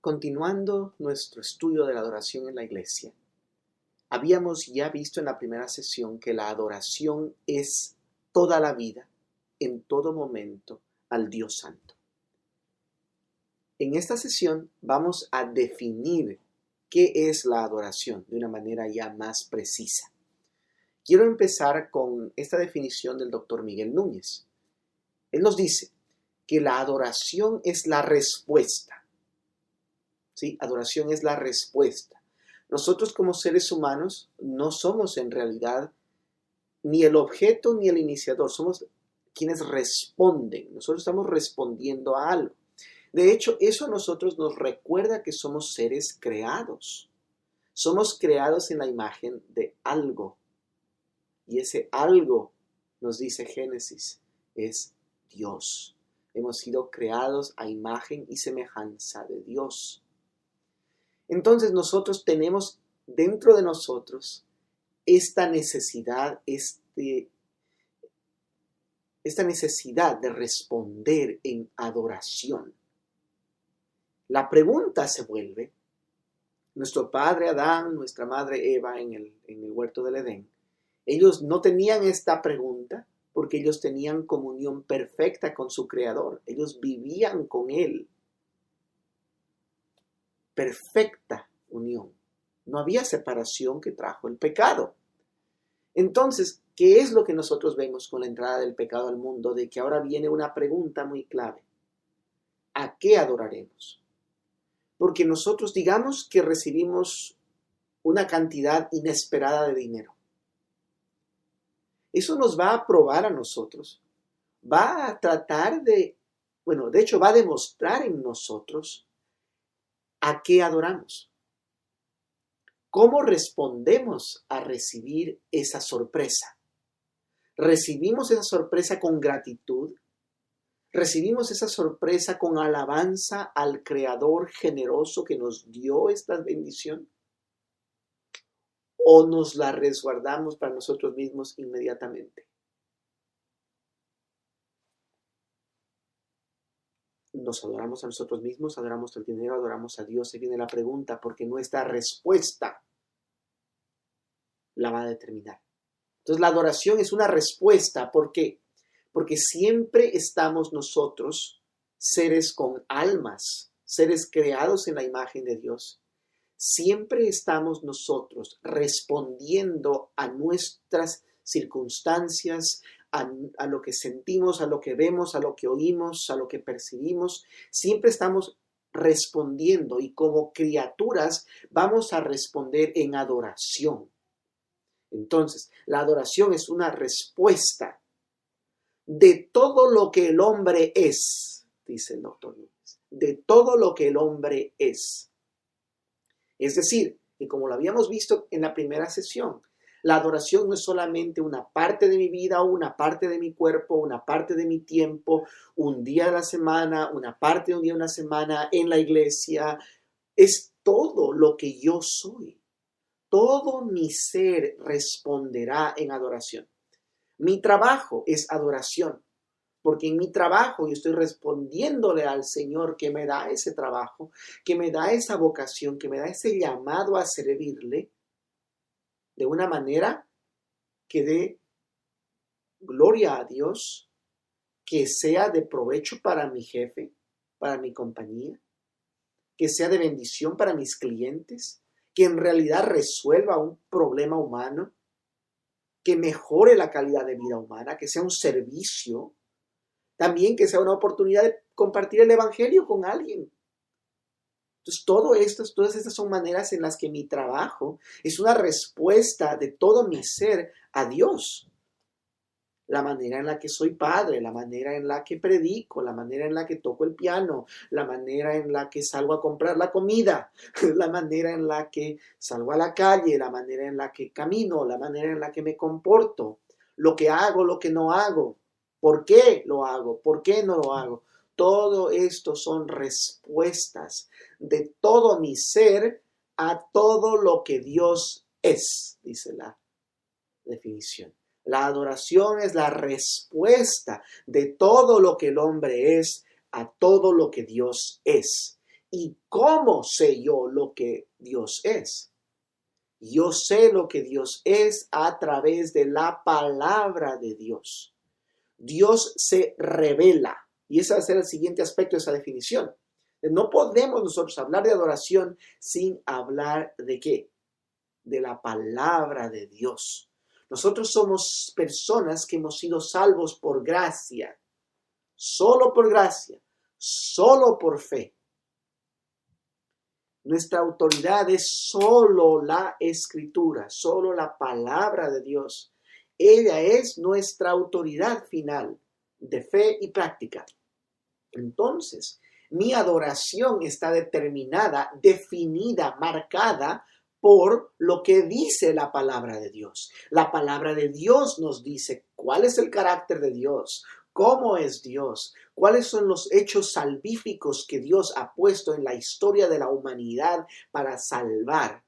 Continuando nuestro estudio de la adoración en la iglesia, habíamos ya visto en la primera sesión que la adoración es toda la vida, en todo momento, al Dios Santo. En esta sesión vamos a definir qué es la adoración de una manera ya más precisa. Quiero empezar con esta definición del doctor Miguel Núñez. Él nos dice que la adoración es la respuesta ¿sí? Adoración es la respuesta. Nosotros como seres humanos no somos en realidad ni el objeto ni el iniciador, somos quienes responden. Nosotros estamos respondiendo a algo. De hecho, eso a nosotros nos recuerda que somos seres creados. Somos creados en la imagen de algo. Y ese algo, nos dice Génesis, es Dios. Hemos sido creados a imagen y semejanza de Dios. Entonces nosotros tenemos dentro de nosotros esta necesidad, este, esta necesidad de responder en adoración. La pregunta se vuelve, nuestro padre Adán, nuestra madre Eva en el, en el huerto del Edén, ellos no tenían esta pregunta porque ellos tenían comunión perfecta con su Creador, ellos vivían con Él perfecta unión. No había separación que trajo el pecado. Entonces, ¿qué es lo que nosotros vemos con la entrada del pecado al mundo? De que ahora viene una pregunta muy clave. ¿A qué adoraremos? Porque nosotros digamos que recibimos una cantidad inesperada de dinero. Eso nos va a probar a nosotros. Va a tratar de, bueno, de hecho va a demostrar en nosotros ¿A qué adoramos? ¿Cómo respondemos a recibir esa sorpresa? ¿Recibimos esa sorpresa con gratitud? ¿Recibimos esa sorpresa con alabanza al Creador generoso que nos dio esta bendición? ¿O nos la resguardamos para nosotros mismos inmediatamente? Nos adoramos a nosotros mismos, adoramos al dinero, adoramos a Dios. Se viene la pregunta porque nuestra respuesta la va a determinar. Entonces la adoración es una respuesta. ¿Por qué? Porque siempre estamos nosotros, seres con almas, seres creados en la imagen de Dios. Siempre estamos nosotros respondiendo a nuestras circunstancias, a, lo que sentimos, a lo que vemos, a lo que oímos, a lo que percibimos. Siempre estamos respondiendo y como criaturas vamos a responder en adoración. Entonces, la adoración es una respuesta de todo lo que el hombre es, dice el doctor de todo lo que el hombre es. Es decir, que como lo habíamos visto en la primera sesión, la adoración no es solamente una parte de mi vida, una parte de mi cuerpo, una parte de mi tiempo, un día de la semana, una parte de un día de una semana en la iglesia. Es todo lo que yo soy. Todo mi ser responderá en adoración. Mi trabajo es adoración, porque en mi trabajo yo estoy respondiéndole al Señor que me da ese trabajo, que me da esa vocación, que me da ese llamado a servirle de una manera que dé gloria a Dios, que sea de provecho para mi jefe, para mi compañía, que sea de bendición para mis clientes, que en realidad resuelva un problema humano, que mejore la calidad de vida humana, que sea un servicio, también que sea una oportunidad de compartir el Evangelio con alguien, entonces, todo esto, todas estas son maneras en las que mi trabajo es una respuesta de todo mi ser a Dios. La manera en la que soy padre, la manera en la que predico, la manera en la que toco el piano, la manera en la que salgo a comprar la comida, la manera en la que salgo a la calle, la manera en la que camino, la manera en la que me comporto, lo que hago, lo que no hago, por qué lo hago, por qué no lo hago. Todo esto son respuestas de todo mi ser a todo lo que Dios es, dice la definición. La adoración es la respuesta de todo lo que el hombre es a todo lo que Dios es. ¿Y cómo sé yo lo que Dios es? Yo sé lo que Dios es a través de la palabra de Dios. Dios se revela. Y ese va a ser el siguiente aspecto de esa definición. No podemos nosotros hablar de adoración sin hablar de qué? De la palabra de Dios. Nosotros somos personas que hemos sido salvos por gracia, solo por gracia, solo por fe. Nuestra autoridad es solo la escritura, solo la palabra de Dios. Ella es nuestra autoridad final de fe y práctica. Entonces, mi adoración está determinada, definida, marcada por lo que dice la palabra de Dios. La palabra de Dios nos dice cuál es el carácter de Dios, cómo es Dios, cuáles son los hechos salvíficos que Dios ha puesto en la historia de la humanidad para salvar,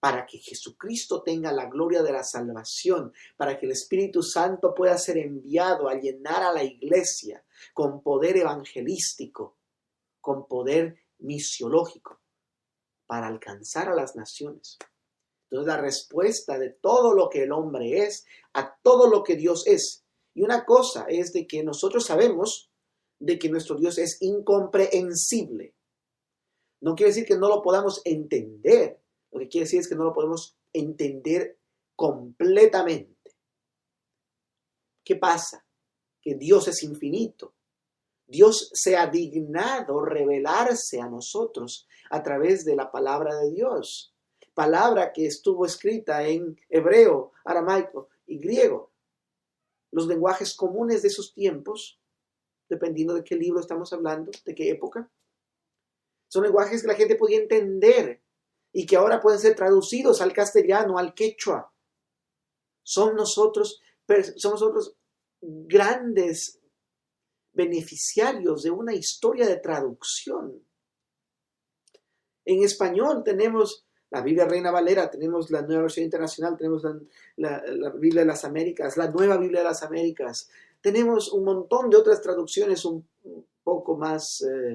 para que Jesucristo tenga la gloria de la salvación, para que el Espíritu Santo pueda ser enviado a llenar a la iglesia con poder evangelístico, con poder misiológico, para alcanzar a las naciones. Entonces la respuesta de todo lo que el hombre es a todo lo que Dios es y una cosa es de que nosotros sabemos de que nuestro Dios es incomprehensible. No quiere decir que no lo podamos entender. Lo que quiere decir es que no lo podemos entender completamente. ¿Qué pasa? Que Dios es infinito. Dios se ha dignado revelarse a nosotros a través de la palabra de Dios. Palabra que estuvo escrita en hebreo, aramaico y griego los lenguajes comunes de esos tiempos, dependiendo de qué libro estamos hablando, de qué época. Son lenguajes que la gente podía entender y que ahora pueden ser traducidos al castellano, al quechua. Son nosotros, somos nosotros grandes beneficiarios de una historia de traducción. En español tenemos la Biblia Reina Valera, tenemos la nueva versión internacional, tenemos la, Biblia de las Américas, la nueva Biblia de las Américas, tenemos un montón de otras traducciones un poco más, eh,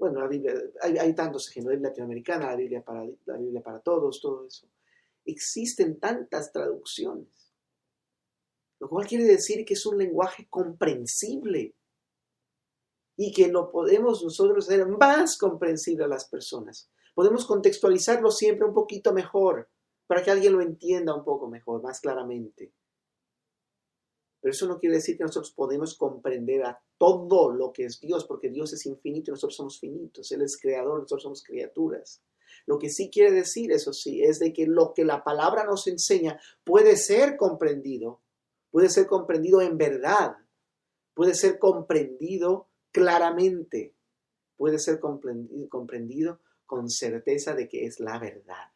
bueno, la Biblia, hay, hay tantos ejemplos, la Biblia latinoamericana, la Biblia, para, la Biblia para todos, todo eso. Existen tantas traducciones, lo cual quiere decir que es un lenguaje comprensible y que lo podemos nosotros hacer más comprensible a las personas. Podemos contextualizarlo siempre un poquito mejor para que alguien lo entienda un poco mejor, más claramente. Pero eso no quiere decir que nosotros podemos comprender a todo lo que es Dios, porque Dios es infinito y nosotros somos finitos. Él es creador, nosotros somos criaturas. Lo que sí quiere decir, eso sí, es de que lo que la palabra nos enseña puede ser comprendido, puede ser comprendido en verdad, puede ser comprendido claramente, puede ser comprendido, con certeza de que es la verdad.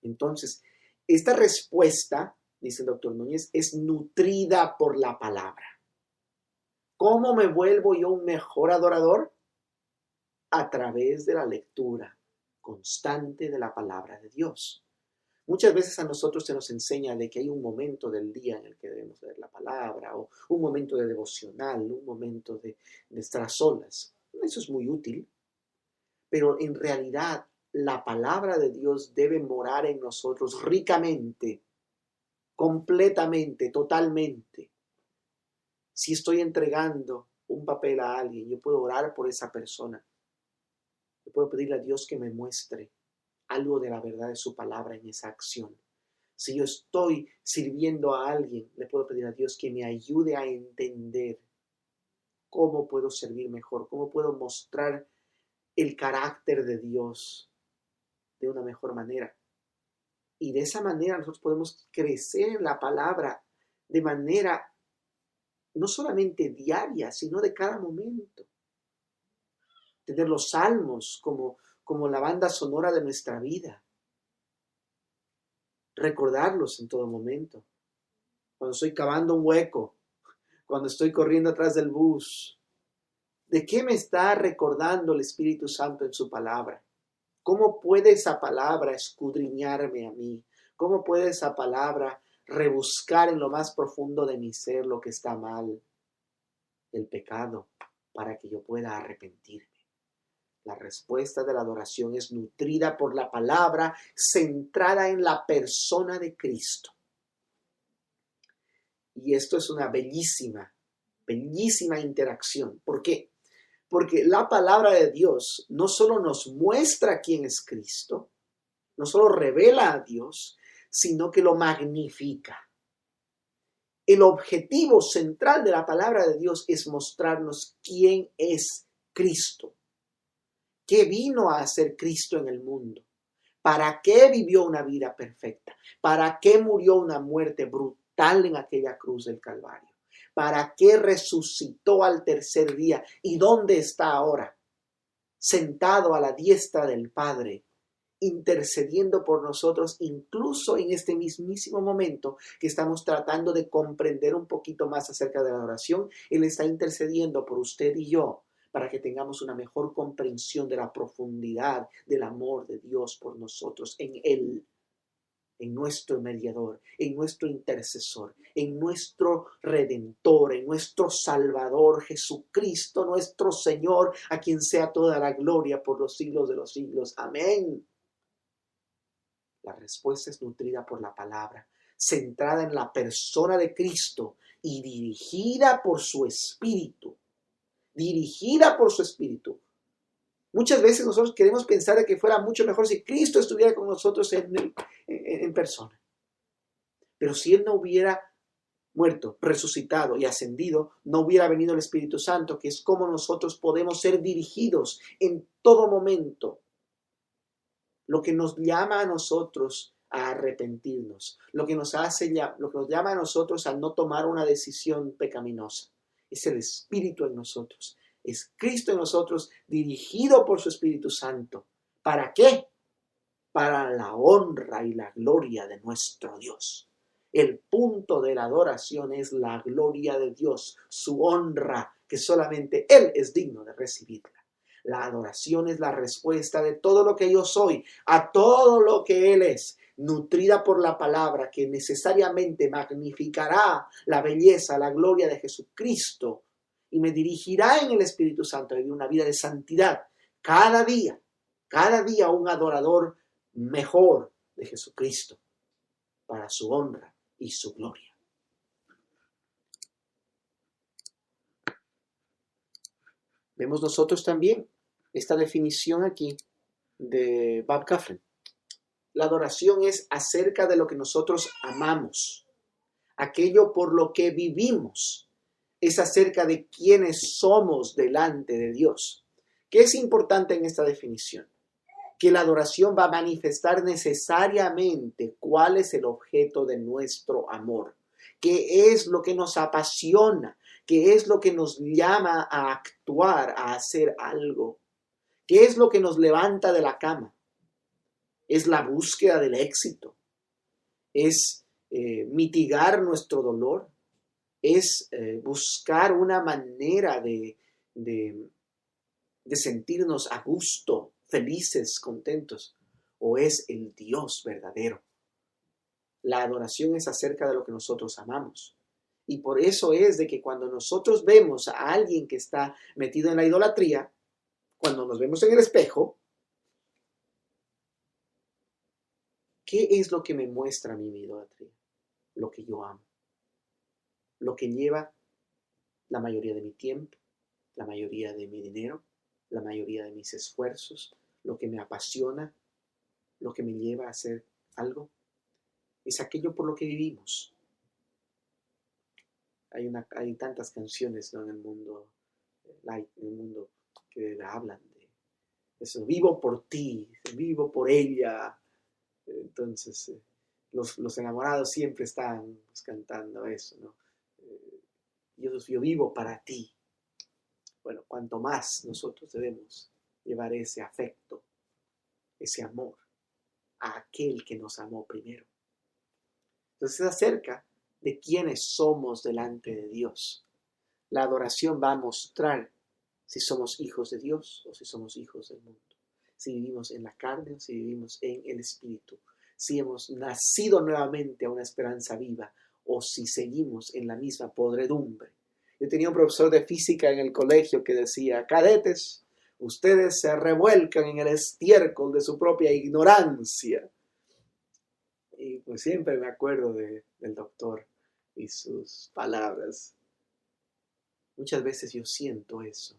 Entonces, esta respuesta, dice el doctor Núñez, es nutrida por la palabra. ¿Cómo me vuelvo yo un mejor adorador? A través de la lectura constante de la palabra de Dios. Muchas veces a nosotros se nos enseña de que hay un momento del día en el que debemos leer la palabra, o un momento de devocional, un momento de, de estar solas. Eso es muy útil, pero en realidad la palabra de Dios debe morar en nosotros ricamente, completamente, totalmente. Si estoy entregando un papel a alguien, yo puedo orar por esa persona. Yo puedo pedirle a Dios que me muestre algo de la verdad de su palabra en esa acción. Si yo estoy sirviendo a alguien, le puedo pedir a Dios que me ayude a entender cómo puedo servir mejor, cómo puedo mostrar el carácter de Dios de una mejor manera. Y de esa manera nosotros podemos crecer en la palabra de manera no solamente diaria, sino de cada momento. Tener los salmos como como la banda sonora de nuestra vida. Recordarlos en todo momento. Cuando estoy cavando un hueco, cuando estoy corriendo atrás del bus. ¿De qué me está recordando el Espíritu Santo en su palabra? ¿Cómo puede esa palabra escudriñarme a mí? ¿Cómo puede esa palabra rebuscar en lo más profundo de mi ser lo que está mal? El pecado, para que yo pueda arrepentirme. La respuesta de la adoración es nutrida por la palabra, centrada en la persona de Cristo. Y esto es una bellísima, bellísima interacción. ¿Por qué? Porque la palabra de Dios no solo nos muestra quién es Cristo, no solo revela a Dios, sino que lo magnifica. El objetivo central de la palabra de Dios es mostrarnos quién es Cristo. ¿Qué vino a hacer Cristo en el mundo? ¿Para qué vivió una vida perfecta? ¿Para qué murió una muerte brutal en aquella cruz del Calvario? ¿Para qué resucitó al tercer día? ¿Y dónde está ahora? Sentado a la diestra del Padre, intercediendo por nosotros, incluso en este mismísimo momento que estamos tratando de comprender un poquito más acerca de la oración. Él está intercediendo por usted y yo para que tengamos una mejor comprensión de la profundidad del amor de Dios por nosotros en Él, en nuestro mediador, en nuestro intercesor, en nuestro redentor, en nuestro Salvador Jesucristo, nuestro Señor, a quien sea toda la gloria por los siglos de los siglos. Amén. La respuesta es nutrida por la palabra, centrada en la persona de Cristo y dirigida por su Espíritu dirigida por su Espíritu. Muchas veces nosotros queremos pensar de que fuera mucho mejor si Cristo estuviera con nosotros en, persona. Pero si Él no hubiera muerto, resucitado y ascendido, no hubiera venido el Espíritu Santo, que es como nosotros podemos ser dirigidos en todo momento. Lo que nos llama a nosotros a arrepentirnos, lo que nos hace, lo que nos llama a nosotros a no tomar una decisión pecaminosa es el Espíritu en nosotros. Es Cristo en nosotros, dirigido por su Espíritu Santo. ¿Para qué? Para la honra y la gloria de nuestro Dios. El punto de la adoración es la gloria de Dios, su honra, que solamente Él es digno de recibirla. La adoración es la respuesta de todo lo que yo soy, a todo lo que Él es, nutrida por la palabra que necesariamente magnificará la belleza, la gloria de Jesucristo y me dirigirá en el Espíritu Santo a vivir una vida de santidad cada día, cada día un adorador mejor de Jesucristo para su honra y su gloria. Vemos nosotros también esta definición aquí de Bob Kaufman. La adoración es acerca de lo que nosotros amamos, aquello por lo que vivimos. Es acerca de quiénes somos delante de Dios. ¿Qué es importante en esta definición? Que la adoración va a manifestar necesariamente cuál es el objeto de nuestro amor, qué es lo que nos apasiona, qué es lo que nos llama a actuar, a hacer algo, qué es lo que nos levanta de la cama, es la búsqueda del éxito, es eh, mitigar nuestro dolor, es eh, buscar una manera de, de, de sentirnos a gusto, felices, contentos, o es el Dios verdadero. La adoración es acerca de lo que nosotros amamos. Y por eso es de que cuando nosotros vemos a alguien que está metido en la idolatría, cuando nos vemos en el espejo, ¿Qué es lo que me muestra mi idolatría? Lo que yo amo. Lo que lleva la mayoría de mi tiempo, la mayoría de mi dinero, la mayoría de mis esfuerzos, lo que me apasiona, lo que me lleva a hacer algo. Es aquello por lo que vivimos. Hay, una, tantas canciones en el mundo, en el mundo que hablan de eso. Vivo por ti, vivo por ella, entonces, eh, los, enamorados siempre están pues, cantando eso, ¿no? Yo, yo vivo para ti. Bueno, cuanto más nosotros debemos llevar ese afecto, ese amor a aquel que nos amó primero. Entonces es acerca de quiénes somos delante de Dios. La adoración va a mostrar si somos hijos de Dios o si somos hijos del mundo si vivimos en la carne o si vivimos en el Espíritu, si hemos nacido nuevamente a una esperanza viva o si seguimos en la misma podredumbre. Yo tenía un profesor de física en el colegio que decía, cadetes, ustedes se revuelcan en el estiércol de su propia ignorancia. Y pues siempre me acuerdo del doctor y sus palabras. Muchas veces yo siento eso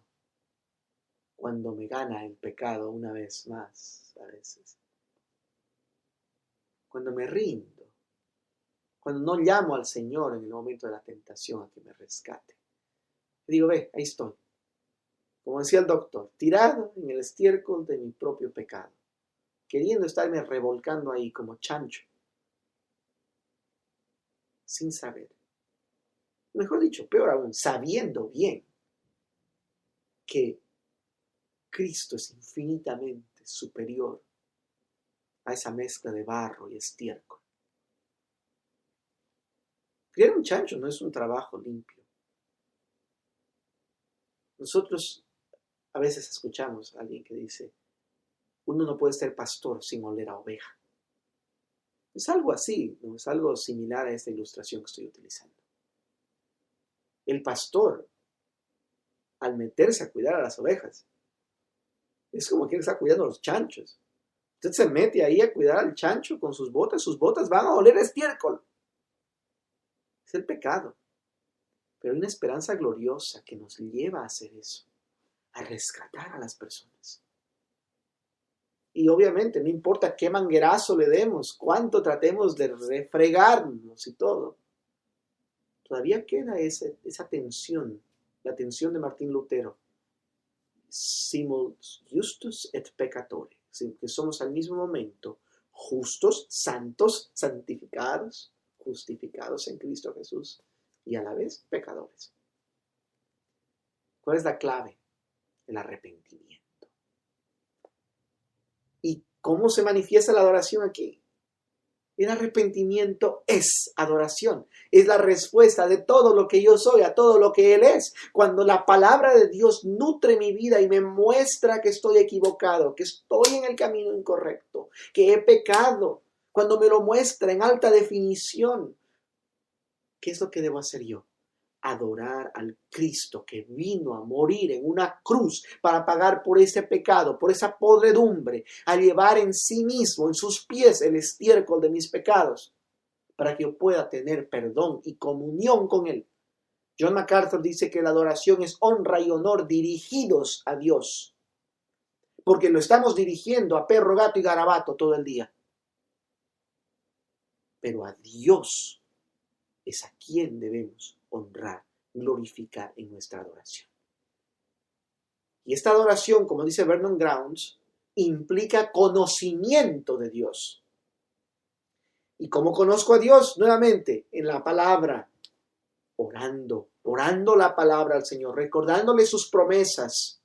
cuando me gana el pecado una vez más, a veces. Cuando me rindo, cuando no llamo al Señor en el momento de la tentación a que me rescate. digo, ve, ahí estoy. Como decía el doctor, tirado en el estiércol de mi propio pecado, queriendo estarme revolcando ahí como chancho, sin saber mejor dicho, peor aún, sabiendo bien que Cristo es infinitamente superior a esa mezcla de barro y estiércol. Criar un chancho no es un trabajo limpio. Nosotros a veces escuchamos a alguien que dice, uno no puede ser pastor sin oler a oveja. Es algo así, ¿no? es algo similar a esta ilustración que estoy utilizando el pastor, al meterse a cuidar a las ovejas, es como quien está cuidando a los chanchos. Usted se mete ahí a cuidar al chancho con sus botas, sus botas van a oler estiércol. Es el pecado. Pero hay una esperanza gloriosa que nos lleva a hacer eso, a rescatar a las personas. Y obviamente, no importa qué manguerazo le demos, cuánto tratemos de refregarnos y todo, todavía queda esa, esa tensión, la tensión de Martín Lutero. Simul justus et peccatore, que somos al mismo momento justos, santos, santificados, justificados en Cristo Jesús y a la vez pecadores. ¿Cuál es la clave? El arrepentimiento. ¿Y cómo se manifiesta la adoración aquí? El arrepentimiento es adoración, es la respuesta de todo lo que yo soy a todo lo que Él es. Cuando la palabra de Dios nutre mi vida y me muestra que estoy equivocado, que estoy en el camino incorrecto, que he pecado, cuando me lo muestra en alta definición, ¿qué es lo que debo hacer yo? adorar al Cristo que vino a morir en una cruz para pagar por ese pecado, por esa podredumbre, a llevar en sí mismo, en sus pies, el estiércol de mis pecados, para que yo pueda tener perdón y comunión con Él. John MacArthur dice que la adoración es honra y honor dirigidos a Dios, porque lo estamos dirigiendo a perro, gato y garabato todo el día. Pero a Dios es a quien debemos honrar, glorificar en nuestra adoración. Y esta adoración, como dice Vernon Grounds, implica conocimiento de Dios. ¿Y cómo conozco a Dios? Nuevamente, en la palabra, orando, orando la palabra al Señor, recordándole sus promesas,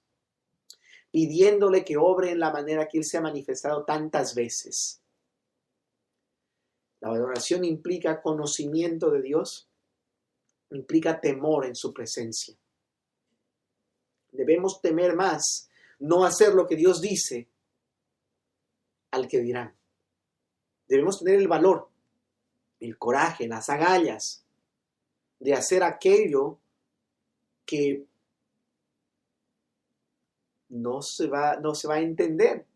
pidiéndole que obre en la manera que Él se ha manifestado tantas veces. La adoración implica conocimiento de Dios, implica temor en su presencia. Debemos temer más, no hacer lo que Dios dice al que dirán. Debemos tener el valor, el coraje, las agallas de hacer aquello que no se va, no se va a entender.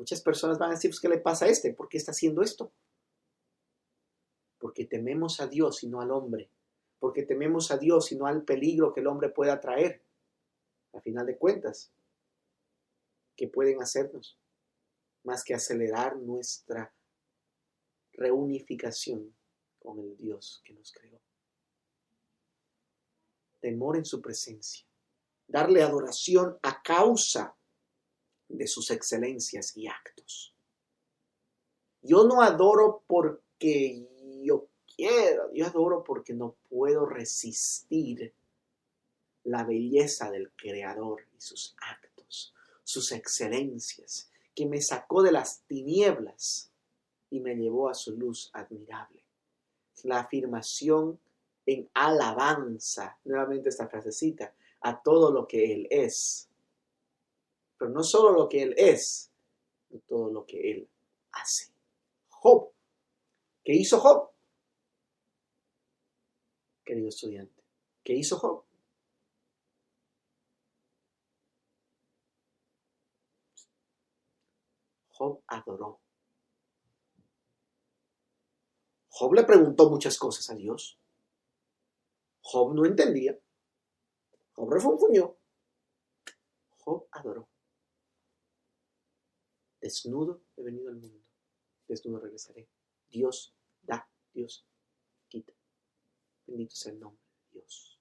Muchas personas van a decir, pues, ¿qué le pasa a este? ¿Por qué está haciendo esto? porque tememos a Dios y no al hombre, porque tememos a Dios y no al peligro que el hombre pueda traer, a final de cuentas, que pueden hacernos, más que acelerar nuestra reunificación con el Dios que nos creó. Temor en su presencia, darle adoración a causa de sus excelencias y actos. Yo no adoro porque yo quiero, yo adoro porque no puedo resistir la belleza del Creador y sus actos, sus excelencias, que me sacó de las tinieblas y me llevó a su luz admirable. La afirmación en alabanza, nuevamente esta frasecita, a todo lo que Él es. Pero no solo lo que Él es, sino todo lo que Él hace. Job. ¿Qué hizo Job? querido estudiante, ¿Qué hizo Job? Job adoró. Job le preguntó muchas cosas a Dios. Job no entendía. Job refunfuñó. Job adoró. Desnudo he venido al mundo. Desnudo regresaré. Dios da, Dios quita. Bendito sea el nombre de Dios.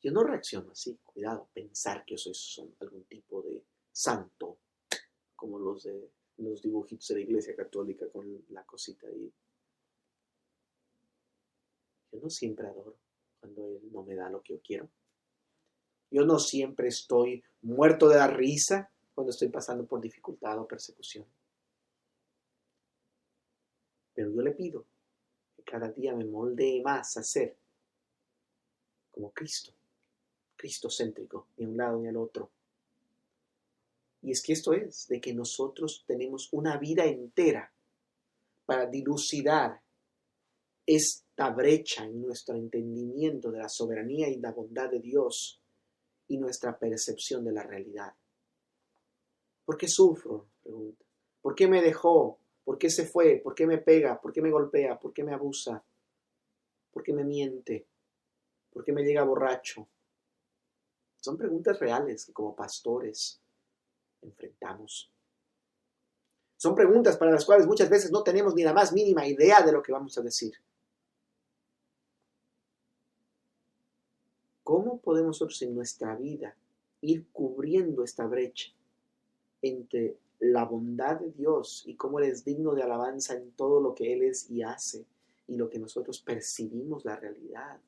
Yo no reacciono así, cuidado, pensar que yo soy algún tipo de santo, como los de los dibujitos de la iglesia católica con la cosita ahí. Yo no siempre adoro cuando Él no me da lo que yo quiero. Yo no siempre estoy muerto de la risa cuando estoy pasando por dificultad o persecución. Pero yo le pido que cada día me moldee más a ser como Cristo, Cristo céntrico, ni a un lado ni al otro. Y es que esto es, de que nosotros tenemos una vida entera para dilucidar esta brecha en nuestro entendimiento de la soberanía y la bondad de Dios y nuestra percepción de la realidad. ¿Por qué sufro? ¿Por qué me dejó? ¿Por qué se fue? ¿Por qué me pega? ¿Por qué me golpea? ¿Por qué me abusa? ¿Por qué me miente? ¿Por qué me llega borracho? Son preguntas reales que como pastores enfrentamos. Son preguntas para las cuales muchas veces no tenemos ni la más mínima idea de lo que vamos a decir. ¿Cómo podemos nosotros en nuestra vida ir cubriendo esta brecha entre la bondad de Dios y cómo Él es digno de alabanza en todo lo que Él es y hace y lo que nosotros percibimos la realidad?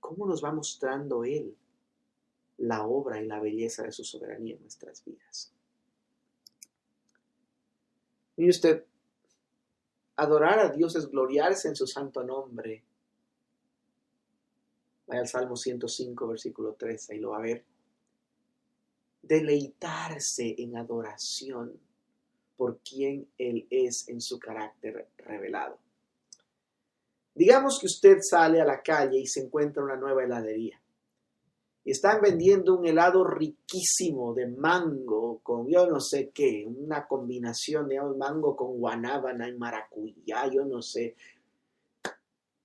¿Cómo nos va mostrando Él la obra y la belleza de su soberanía en nuestras vidas. Mire usted, adorar a Dios es gloriarse en su santo nombre. Vaya al Salmo 105, versículo 3, ahí lo va a ver. Deleitarse en adoración por quien Él es en su carácter revelado. Digamos que usted sale a la calle y se encuentra una nueva heladería están vendiendo un helado riquísimo de mango con yo no sé qué, una combinación de mango con guanábana y maracuyá, yo no sé.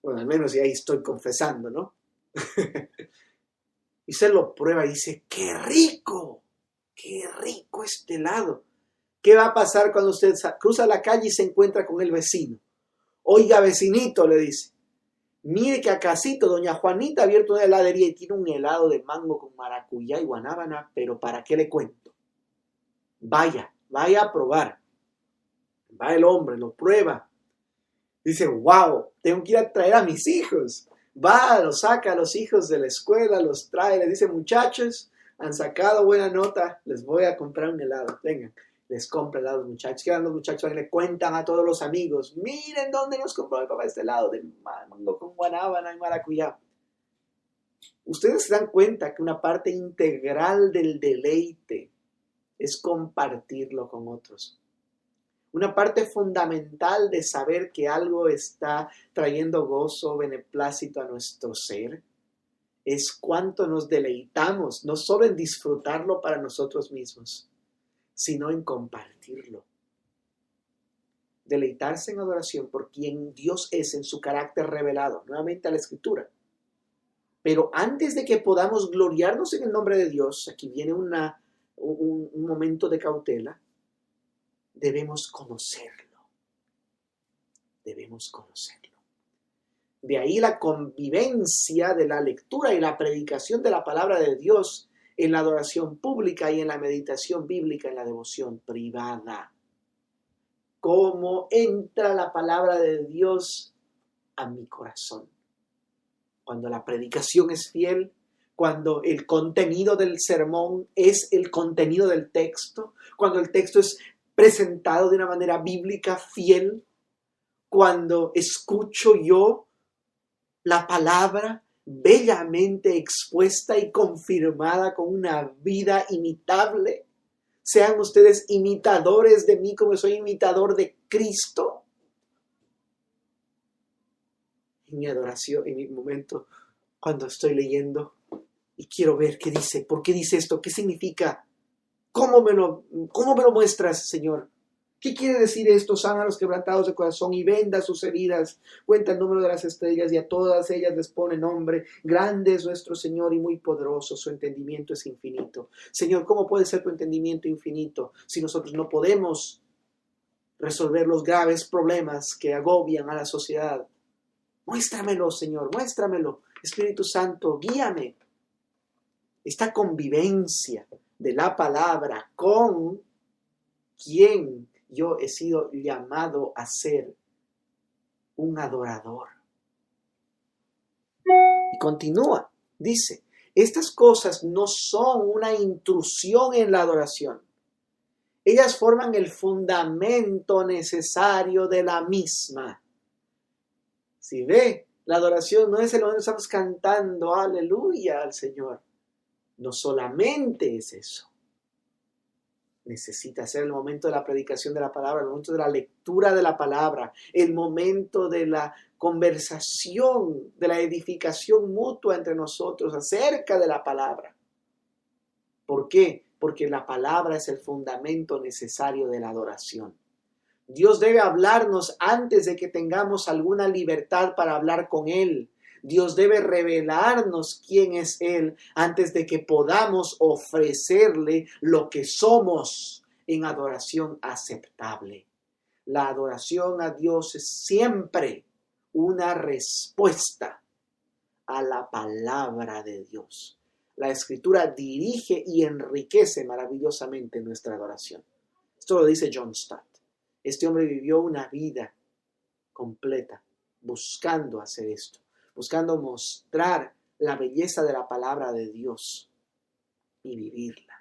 Bueno, al menos ya estoy confesando, ¿no? y se lo prueba y dice, qué rico, qué rico este helado. ¿Qué va a pasar cuando usted cruza la calle y se encuentra con el vecino? Oiga, vecinito, le dice, Mire que acasito doña Juanita ha abierto una heladería y tiene un helado de mango con maracuyá y guanábana, pero ¿para qué le cuento? Vaya, vaya a probar. Va el hombre, lo prueba. Dice, wow, tengo que ir a traer a mis hijos. Va, los saca a los hijos de la escuela, los trae, le dice, muchachos, han sacado buena nota, les voy a comprar un helado. Vengan les compran a los muchachos. Que los muchachos le cuentan a todos los amigos, miren dónde nos compró el papá este lado, de mango con guanábana y maracuyá. Ustedes se dan cuenta que una parte integral del deleite es compartirlo con otros. Una parte fundamental de saber que algo está trayendo gozo, beneplácito a nuestro ser, es cuánto nos deleitamos, no solo en disfrutarlo para nosotros mismos, sino en compartirlo. Deleitarse en adoración por quien Dios es en su carácter revelado, nuevamente a la escritura. Pero antes de que podamos gloriarnos en el nombre de Dios, aquí viene un, un momento de cautela, debemos conocerlo. Debemos conocerlo. De ahí la convivencia de la lectura y la predicación de la palabra de Dios en la adoración pública y en la meditación bíblica, en la devoción privada. Cómo entra la palabra de Dios a mi corazón. Cuando la predicación es fiel, cuando el contenido del sermón es el contenido del texto, cuando el texto es presentado de una manera bíblica fiel, cuando escucho yo la palabra bellamente expuesta y confirmada con una vida imitable. Sean ustedes imitadores de mí como soy imitador de Cristo. en mi adoración, en mi momento, cuando estoy leyendo y quiero ver qué dice, por qué dice esto, qué significa, cómo me lo, cómo me lo muestras, Señor. ¿Qué quiere decir esto? Sana a los quebrantados de corazón y venda sus heridas. Cuenta el número de las estrellas y a todas ellas les pone nombre. Grande es nuestro Señor y muy poderoso. Su entendimiento es infinito. Señor, ¿cómo puede ser tu entendimiento infinito si nosotros no podemos resolver los graves problemas que agobian a la sociedad? Muéstramelo, Señor, muéstramelo. Espíritu Santo, guíame. Esta convivencia de la palabra con quien yo he sido llamado a ser un adorador. Y continúa, dice, estas cosas no son una intrusión en la adoración. Ellas forman el fundamento necesario de la misma. Si ve, la adoración no es el que estamos cantando aleluya al Señor. No solamente es eso necesita ser el momento de la predicación de la palabra, el momento de la lectura de la palabra, el momento de la conversación, de la edificación mutua entre nosotros acerca de la palabra. ¿Por qué? Porque la palabra es el fundamento necesario de la adoración. Dios debe hablarnos antes de que tengamos alguna libertad para hablar con Él. Dios debe revelarnos quién es Él antes de que podamos ofrecerle lo que somos en adoración aceptable. La adoración a Dios es siempre una respuesta a la palabra de Dios. La escritura dirige y enriquece maravillosamente nuestra adoración. Esto lo dice John Stott. Este hombre vivió una vida completa buscando hacer esto buscando mostrar la belleza de la palabra de Dios y vivirla.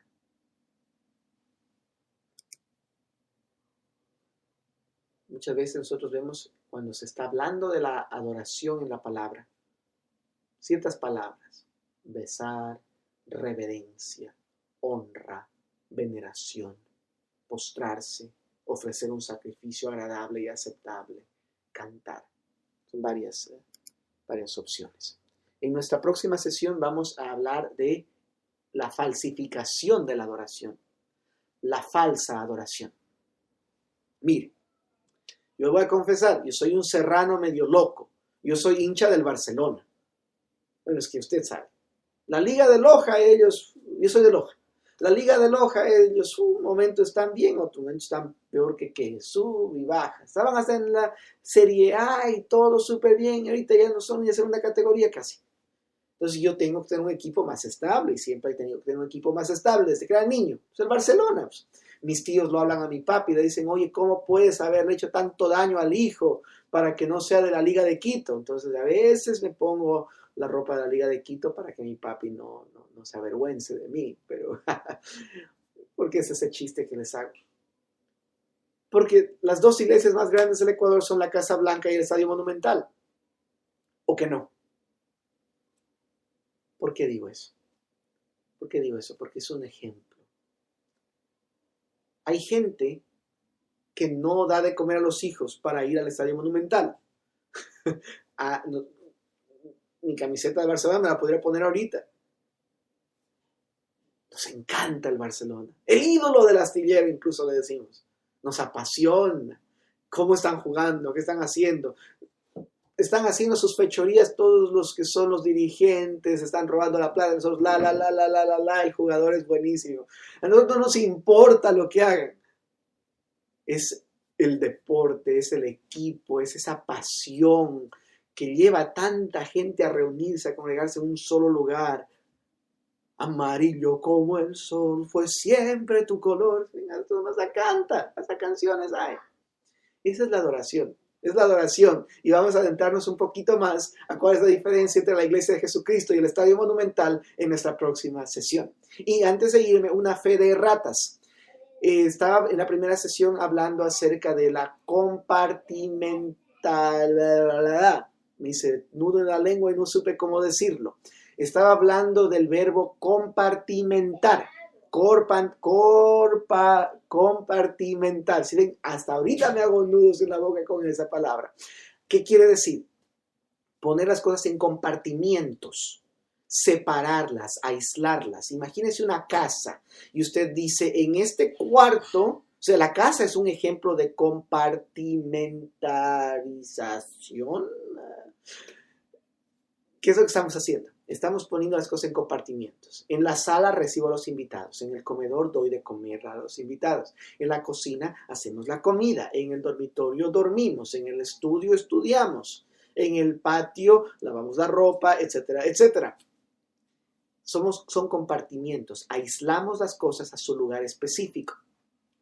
Muchas veces nosotros vemos cuando se está hablando de la adoración en la palabra, ciertas palabras, besar, reverencia, honra, veneración, postrarse, ofrecer un sacrificio agradable y aceptable, cantar. Son varias eh, varias opciones. En nuestra próxima sesión vamos a hablar de la falsificación de la adoración, la falsa adoración. Mire, yo voy a confesar, yo soy un serrano medio loco, yo soy hincha del Barcelona. Bueno, es que usted sabe. La Liga de Loja, ellos, yo soy de Loja. La Liga de Loja, ellos un momento están bien, otro momento están peor que que, sub y baja. Estaban hasta en la Serie A y todo súper bien, y ahorita ya no son ni de segunda categoría casi. Entonces yo tengo que tener un equipo más estable, y siempre he tenido que tener un equipo más estable desde que era niño. Pues el Barcelona. Pues. Mis tíos lo hablan a mi papi, le dicen, oye, ¿cómo puedes haberle hecho tanto daño al hijo para que no sea de la Liga de Quito? Entonces a veces me pongo la ropa de la Liga de Quito para que mi papi no, no, se avergüence de mí, pero porque es ese chiste que les hago. Porque las dos iglesias más grandes del Ecuador son la Casa Blanca y el Estadio Monumental. ¿O que no? ¿Por qué digo eso? ¿Por qué digo eso? Porque es un ejemplo. Hay gente que no da de comer a los hijos para ir al Estadio Monumental. ah, mi camiseta de Barcelona me la podría poner ahorita. Nos encanta el Barcelona. El ídolo del astillero, incluso le decimos. Nos apasiona. ¿Cómo están jugando? ¿Qué están haciendo? Están haciendo sus fechorías todos los que son los dirigentes, están robando la plata, nosotros la, la, la, la, la, la, la, el jugador es buenísimo. A nosotros no nos importa lo que hagan. Es el deporte, es el equipo, es esa pasión, que lleva a tanta gente a reunirse, a congregarse en un solo lugar. Amarillo como el sol, fue siempre tu color. Tú a canta, hasta canciones hay. Esa es la adoración, es la adoración. Y vamos a adentrarnos un poquito más a cuál es la diferencia entre la iglesia de Jesucristo y el estadio monumental en nuestra próxima sesión. Y antes de irme, una fe de ratas. Eh, estaba en la primera sesión hablando acerca de la compartimentalidad me hice nudo en la lengua y no supe cómo decirlo. Estaba hablando del verbo compartimentar. Corpan, corpa, compartimentar. Si hasta ahorita me hago nudos en la boca con esa palabra. ¿Qué quiere decir? poner las cosas en compartimientos, separarlas, aislarlas. Imagínese una casa y usted dice, en este cuarto, o sea, la casa es un ejemplo de compartimentarización. ¿Qué es lo que estamos haciendo? Estamos poniendo las cosas en compartimientos. En la sala recibo a los invitados, en el comedor doy de comer a los invitados, en la cocina hacemos la comida, en el dormitorio dormimos, en el estudio estudiamos, en el patio lavamos la ropa, etcétera, etcétera. Somos, son compartimientos, aislamos las cosas a su lugar específico.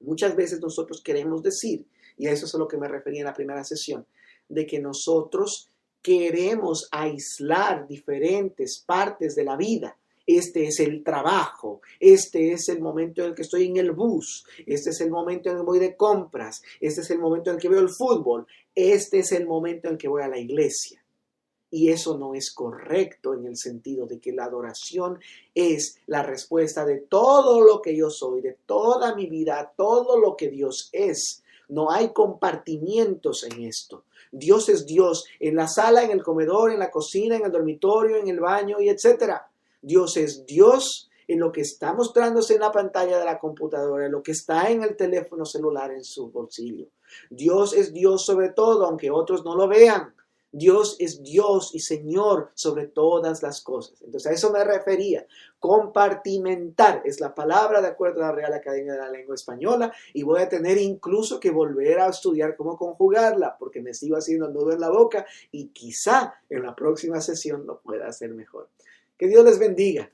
Muchas veces nosotros queremos decir, y a eso es a lo que me refería en la primera sesión, de que nosotros queremos aislar diferentes partes de la vida. Este es el trabajo, este es el momento en el que estoy en el bus, este es el momento en el que voy de compras, este es el momento en el que veo el fútbol, este es el momento en el que voy a la iglesia. Y eso no es correcto en el sentido de que la adoración es la respuesta de todo lo que yo soy, de toda mi vida, todo lo que Dios es. No hay compartimientos en esto. Dios es Dios en la sala, en el comedor, en la cocina, en el dormitorio, en el baño y etcétera. Dios es Dios en lo que está mostrándose en la pantalla de la computadora, en lo que está en el teléfono celular en su bolsillo. Dios es Dios sobre todo, aunque otros no lo vean. Dios es Dios y Señor sobre todas las cosas. Entonces a eso me refería. Compartimentar es la palabra de acuerdo a la Real Academia de la Lengua Española y voy a tener incluso que volver a estudiar cómo conjugarla porque me sigo haciendo nudo en la boca y quizá en la próxima sesión lo pueda hacer mejor. Que Dios les bendiga.